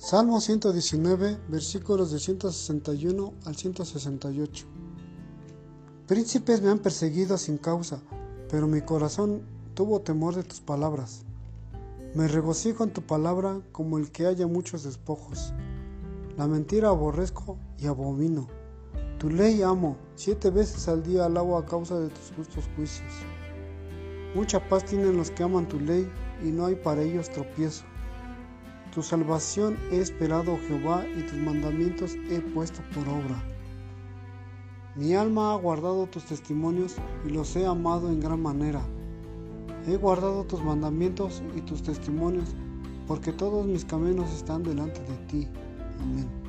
Salmo 119, versículos de 161 al 168. Príncipes me han perseguido sin causa, pero mi corazón tuvo temor de tus palabras. Me regocijo en tu palabra como el que haya muchos despojos. La mentira aborrezco y abomino. Tu ley amo, siete veces al día alabo a causa de tus justos juicios. Mucha paz tienen los que aman tu ley y no hay para ellos tropiezo. Tu salvación he esperado, Jehová, y tus mandamientos he puesto por obra. Mi alma ha guardado tus testimonios y los he amado en gran manera. He guardado tus mandamientos y tus testimonios, porque todos mis caminos están delante de ti. Amén.